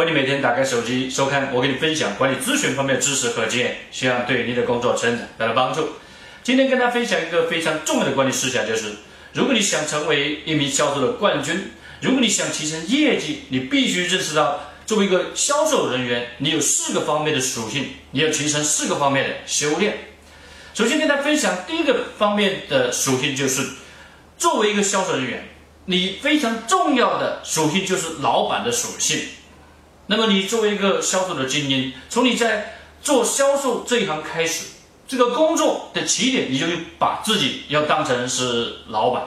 欢迎你每天打开手机收看我给你分享管理咨询方面的知识和经验，希望对你的工作成长带来帮助。今天跟大家分享一个非常重要的管理思想，就是如果你想成为一名销售的冠军，如果你想提升业绩，你必须认识到，作为一个销售人员，你有四个方面的属性，你要提升四个方面的修炼。首先跟大家分享第一个方面的属性，就是作为一个销售人员，你非常重要的属性就是老板的属性。那么你作为一个销售的精英，从你在做销售这一行开始，这个工作的起点，你就把自己要当成是老板。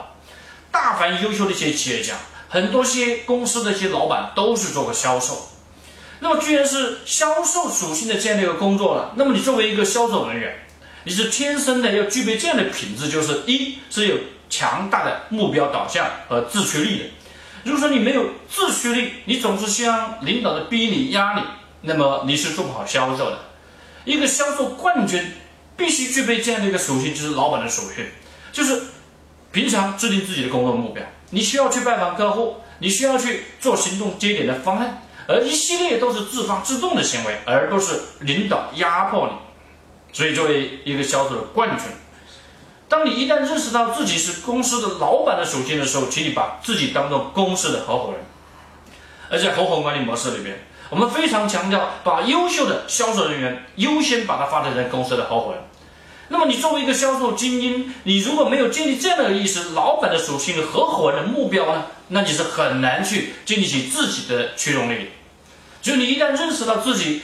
大凡优秀的一些企业家，很多些公司的一些老板都是做过销售。那么既然是销售属性的这样的一个工作了，那么你作为一个销售人员，你是天生的要具备这样的品质，就是一是有强大的目标导向和自驱力的。如果说你没有自驱力，你总是希望领导的逼你压你，那么你是做不好销售的。一个销售冠军必须具备这样的一个属性，就是老板的属性，就是平常制定自己的工作目标，你需要去拜访客户，你需要去做行动节点的方案，而一系列都是自发自动的行为，而不是领导压迫你。所以，作为一个销售的冠军，当你一旦认识到自己是公司的老板的属性的时候，请你把自己当做公司的合伙人。而在合伙管理模式里边，我们非常强调把优秀的销售人员优先把它发展成公司的合伙人。那么，你作为一个销售精英，你如果没有建立这样的意识，老板的属性合伙人的目标呢，那你是很难去建立起自己的驱动力。只有你一旦认识到自己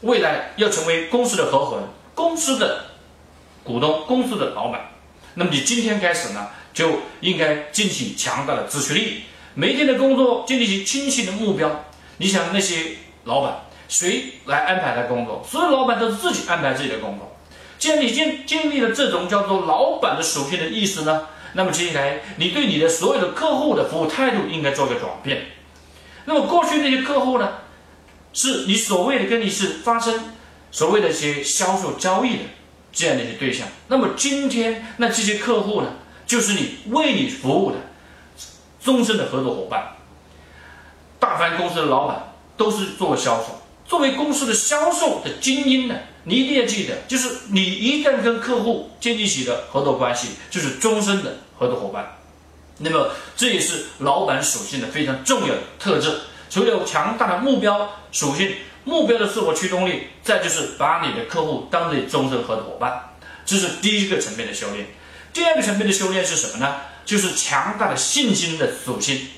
未来要成为公司的合伙人。公司的股东，公司的老板，那么你今天开始呢，就应该进行强大的自驱力，每天的工作建立起清晰的目标。你想那些老板，谁来安排他工作？所有老板都是自己安排自己的工作。既然你经经历了这种叫做老板的属性的意思呢，那么接下来你对你的所有的客户的服务态度应该做个转变。那么过去那些客户呢，是你所谓的跟你是发生。所谓的一些销售交易的这样的一些对象，那么今天那这些客户呢，就是你为你服务的终身的合作伙伴。大凡公司的老板都是做销售，作为公司的销售的精英呢，你一定要记得，就是你一旦跟客户建立起的合作关系，就是终身的合作伙伴。那么这也是老板属性的非常重要的特质，除了有强大的目标属性。目标的自我驱动力，再就是把你的客户当你终身合作伙伴，这是第一个层面的修炼。第二个层面的修炼是什么呢？就是强大的信心的属性。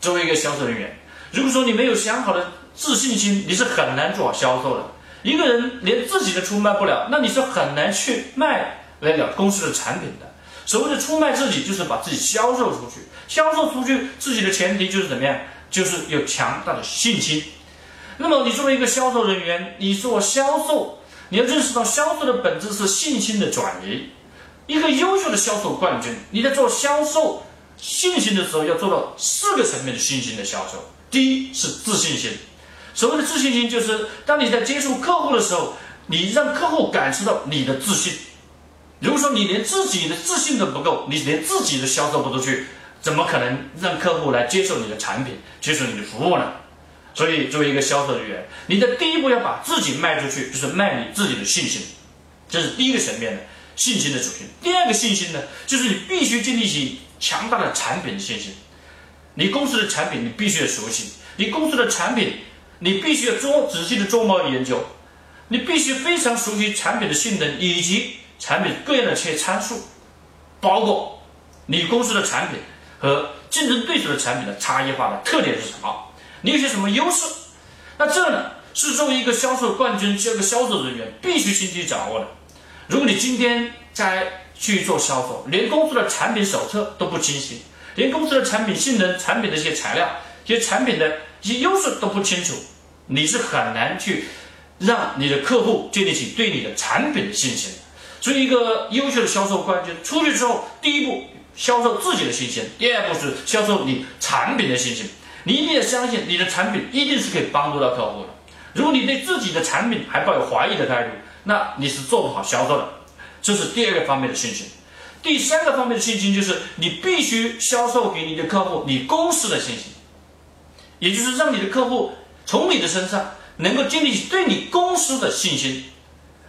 作为一个销售人员，如果说你没有良好的自信心，你是很难做好销售的。一个人连自己的出卖不了，那你是很难去卖来了公司的产品的。所谓的出卖自己，就是把自己销售出去。销售出去自己的前提就是怎么样？就是有强大的信心。那么，你作为一个销售人员，你做销售，你要认识到销售的本质是信心的转移。一个优秀的销售冠军，你在做销售信心的时候，要做到四个层面的信心的销售。第一是自信心，所谓的自信心，就是当你在接触客户的时候，你让客户感受到你的自信。如果说你连自己的自信都不够，你连自己的销售不出去，怎么可能让客户来接受你的产品，接受你的服务呢？所以，作为一个销售人员，你的第一步要把自己卖出去，就是卖你自己的信心，这是第一个层面的信心的属性。第二个信心呢，就是你必须建立起强大的产品的信心。你公司的产品你必须要熟悉，你公司的产品你必须要做仔细的做贸易研究，你必须非常熟悉产品的性能以及产品各样的一些参数，包括你公司的产品和竞争对手的产品的差异化的特点是什么。你有些什么优势？那这呢是作为一个销售冠军，这个销售人员必须心机掌握的。如果你今天在去做销售，连公司的产品手册都不清晰，连公司的产品性能、产品的一些材料、一些产品的一些优势都不清楚，你是很难去让你的客户建立起对你的产品的信心。所以，一个优秀的销售冠军出去之后，第一步销售自己的信心，第二步是销售你产品的信心。你一定要相信你的产品一定是可以帮助到客户的。如果你对自己的产品还抱有怀疑的态度，那你是做不好销售的。这是第二个方面的信心。第三个方面的信心就是你必须销售给你的客户你公司的信心，也就是让你的客户从你的身上能够建立起对你公司的信心。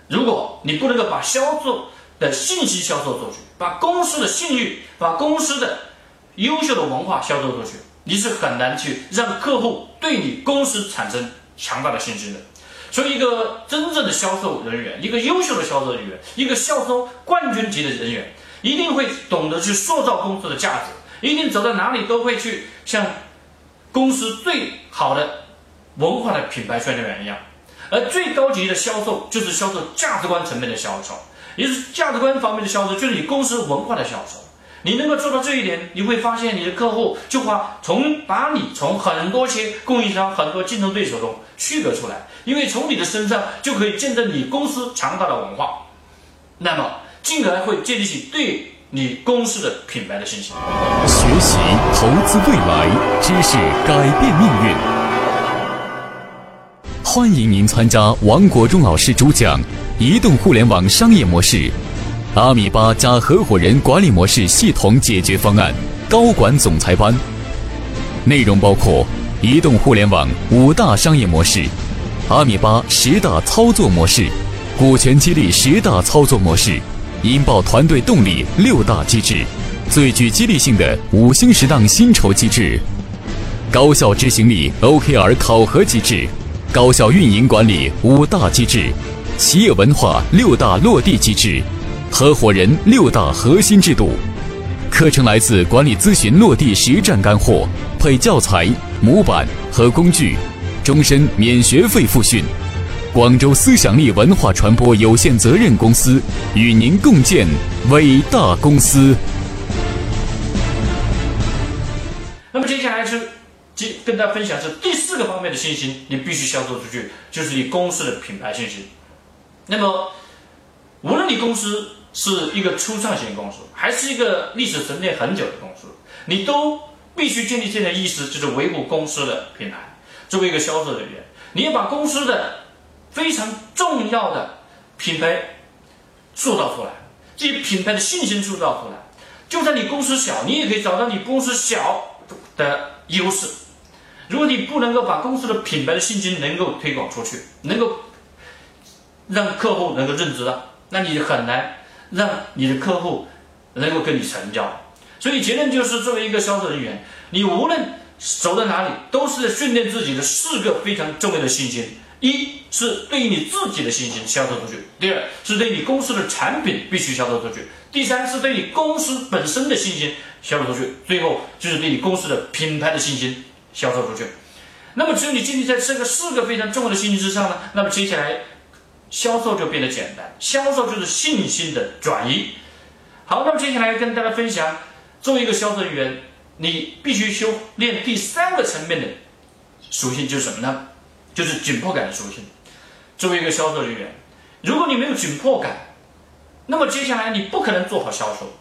如果你不能够把销售的信息销售出去，把公司的信誉、把公司的优秀的文化销售出去，你是很难去让客户对你公司产生强大的信心的。所以，一个真正的销售人员，一个优秀的销售人员，一个销售冠军级的人员，一定会懂得去塑造公司的价值，一定走到哪里都会去像公司最好的文化的品牌宣传员一样。而最高级的销售就是销售价值观层面的销售，也是价值观方面的销售，就是你公司文化的销售。你能够做到这一点，你会发现你的客户就会从把你从很多些供应商、很多竞争对手中区隔出来，因为从你的身上就可以见证你公司强大的文化，那么进而会建立起对你公司的品牌的信心。学习投资未来，知识改变命运。欢迎您参加王国忠老师主讲《移动互联网商业模式：阿米巴加合伙人管理模式系统解决方案》高管总裁班。内容包括移动互联网五大商业模式、阿米巴十大操作模式、股权激励十大操作模式、引爆团队动力六大机制、最具激励性的五星十档薪酬机制、高效执行力 OKR 考核机制。高效运营管理五大机制，企业文化六大落地机制，合伙人六大核心制度。课程来自管理咨询落地实战干货，配教材、模板和工具，终身免学费复训。广州思想力文化传播有限责任公司与您共建伟大公司。那么接下来是。即跟大家分享是第四个方面的信心，你必须销售出去，就是你公司的品牌信心。那么，无论你公司是一个初创型公司，还是一个历史沉淀很久的公司，你都必须建立这样的意识，就是维护公司的品牌。作为一个销售人员，你要把公司的非常重要的品牌塑造出来，这些品牌的信心塑造出来。就算你公司小，你也可以找到你公司小的优势。如果你不能够把公司的品牌的信心能够推广出去，能够让客户能够认知到，那你很难让你的客户能够跟你成交。所以结论就是，作为一个销售人员，你无论走到哪里，都是在训练自己的四个非常重要的信心：一是对于你自己的信心销售出去；第二是对你公司的产品必须销售出去；第三是对你公司本身的信心销售出去；最后就是对你公司的品牌的信心。销售出去，那么只有你建立在这个四个非常重要的信息之上呢，那么接下来销售就变得简单。销售就是信心的转移。好，那么接下来跟大家分享，作为一个销售人员，你必须修炼第三个层面的属性，就是什么呢？就是紧迫感的属性。作为一个销售人员，如果你没有紧迫感，那么接下来你不可能做好销售。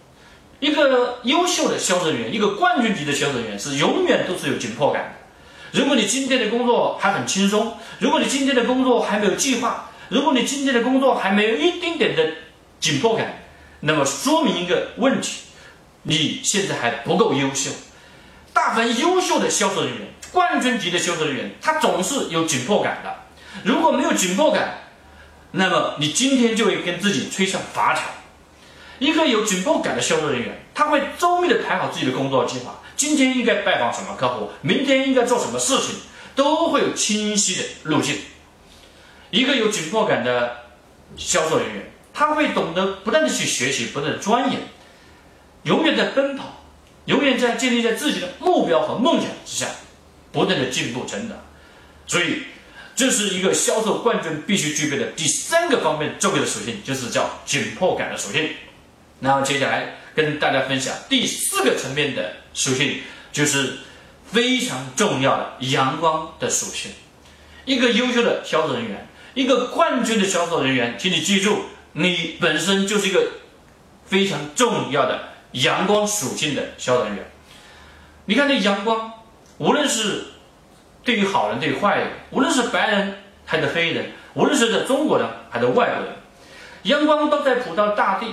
一个优秀的销售人员，一个冠军级的销售人员是永远都是有紧迫感的。如果你今天的工作还很轻松，如果你今天的工作还没有计划，如果你今天的工作还没有一丁点的紧迫感，那么说明一个问题：你现在还不够优秀。大凡优秀的销售人员，冠军级的销售人员，他总是有紧迫感的。如果没有紧迫感，那么你今天就会跟自己吹上法条。一个有紧迫感的销售人员，他会周密的排好自己的工作计划。今天应该拜访什么客户，明天应该做什么事情，都会有清晰的路径。一个有紧迫感的销售人员，他会懂得不断的去学习，不断的钻研，永远在奔跑，永远在建立在自己的目标和梦想之下，不断的进步成长。所以，这是一个销售冠军必须具备的第三个方面重要的属性，就是叫紧迫感的属性。然后接下来跟大家分享第四个层面的属性，就是非常重要的阳光的属性。一个优秀的销售人员一个冠军的销售人员，请你记住，你本身就是一个非常重要的阳光属性的销售人员。你看这阳光，无论是对于好人对于坏人，无论是白人还是黑人，无论是在中国人还是外国人，阳光都在普照大地。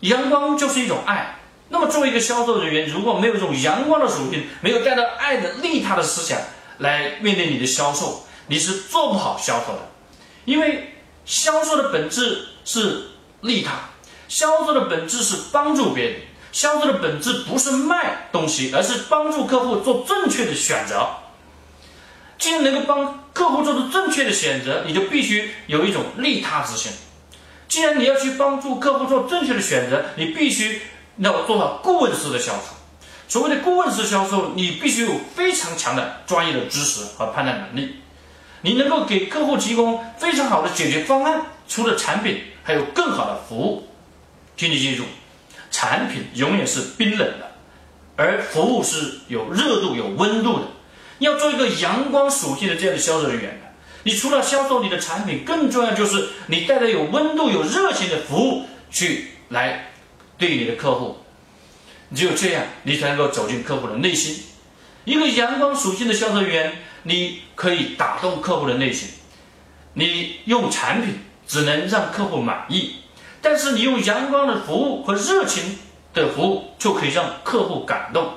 阳光就是一种爱。那么作为一个销售人员，如果没有这种阳光的属性，没有带着爱的利他的思想来面对你的销售，你是做不好销售的。因为销售的本质是利他，销售的本质是帮助别人，销售的本质不是卖东西，而是帮助客户做正确的选择。既然能够帮客户做出正确的选择，你就必须有一种利他之心。既然你要去帮助客户做正确的选择，你必须要做到顾问式的销售。所谓的顾问式销售，你必须有非常强的专业的知识和判断能力。你能够给客户提供非常好的解决方案，除了产品，还有更好的服务。请你记住，产品永远是冰冷的，而服务是有热度、有温度的。要做一个阳光属性的这样的销售人员。你除了销售你的产品，更重要就是你带着有温度、有热情的服务去来对你的客户。只有这样，你才能够走进客户的内心。一个阳光属性的销售人员，你可以打动客户的内心。你用产品只能让客户满意，但是你用阳光的服务和热情的服务，就可以让客户感动。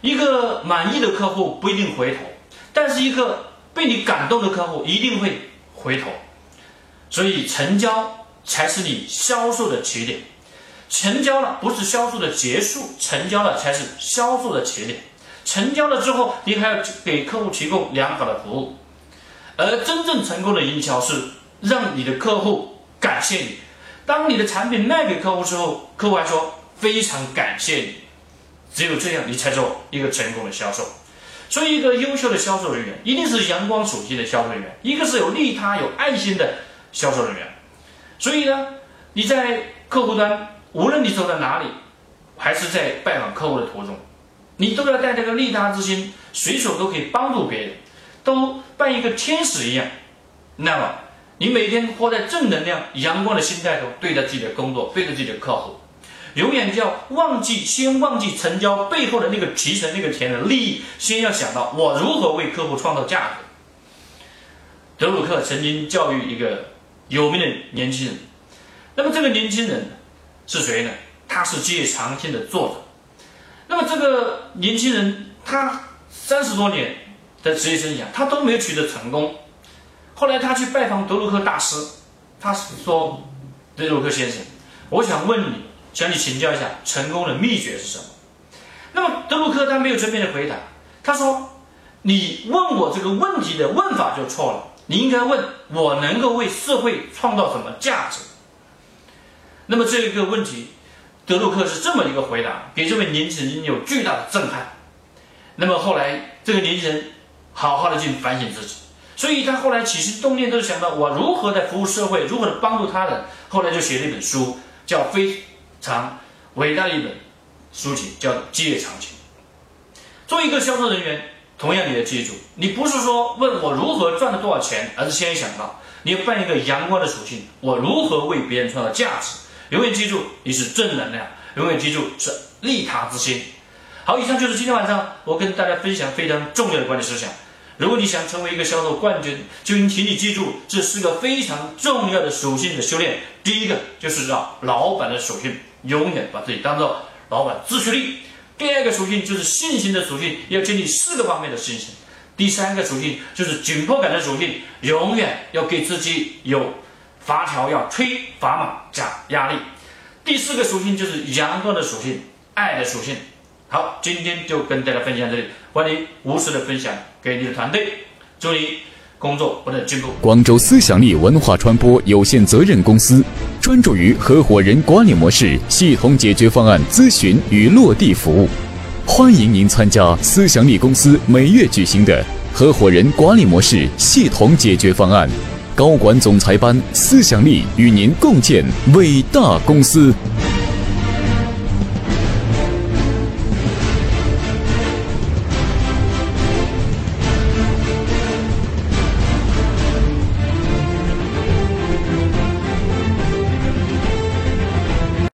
一个满意的客户不一定回头，但是一个。被你感动的客户一定会回头，所以成交才是你销售的起点。成交了不是销售的结束，成交了才是销售的起点。成交了之后，你还要给客户提供良好的服务。而真正成功的营销是让你的客户感谢你。当你的产品卖给客户之后，客户还说非常感谢你。只有这样，你才做一个成功的销售。所以，一个优秀的销售人员一定是阳光属性的销售人员，一个是有利他、有爱心的销售人员。所以呢，你在客户端，无论你走到哪里，还是在拜访客户的途中，你都要带这个利他之心，随手都可以帮助别人，都扮一个天使一样。那么，你每天活在正能量、阳光的心态中，对待自己的工作，对待自己的客户。永远就要忘记，先忘记成交背后的那个提成、那个钱的利益，先要想到我如何为客户创造价值。德鲁克曾经教育一个有名的年轻人，那么这个年轻人是谁呢？他是《基业长青》的作者。那么这个年轻人他三十多年的职业生涯，他都没有取得成功。后来他去拜访德鲁克大师，他说：“德鲁克先生，我想问你。”向你请教一下，成功的秘诀是什么？那么德鲁克他没有正面的回答，他说：“你问我这个问题的问法就错了，你应该问我能够为社会创造什么价值。”那么这个问题，德鲁克是这么一个回答，给这位年轻人有巨大的震撼。那么后来这个年轻人好好的去反省自己，所以他后来起心动念都是想到我如何在服务社会，如何的帮助他人。后来就写了一本书，叫《非》。常伟大的一本书籍叫《基业长青》。作为一个销售人员，同样你要记住，你不是说问我如何赚了多少钱，而是先想到你要扮一个阳光的属性，我如何为别人创造价值。永远记住你是正能量，永远记住是利他之心。好，以上就是今天晚上我跟大家分享非常重要的管理思想。如果你想成为一个销售冠军，就请你记住这四个非常重要的属性的修炼。第一个就是让老板的属性。永远把自己当做老板，自驱力。第二个属性就是信心的属性，要建立四个方面的信心。第三个属性就是紧迫感的属性，永远要给自己有阀条，要吹砝码加压力。第四个属性就是阳光的属性，爱的属性。好，今天就跟大家分享这里，欢迎无私的分享给你的团队，祝你。工作不断进步。广州思想力文化传播有限责任公司专注于合伙人管理模式系统解决方案咨询与落地服务，欢迎您参加思想力公司每月举行的合伙人管理模式系统解决方案高管总裁班。思想力与您共建伟大公司。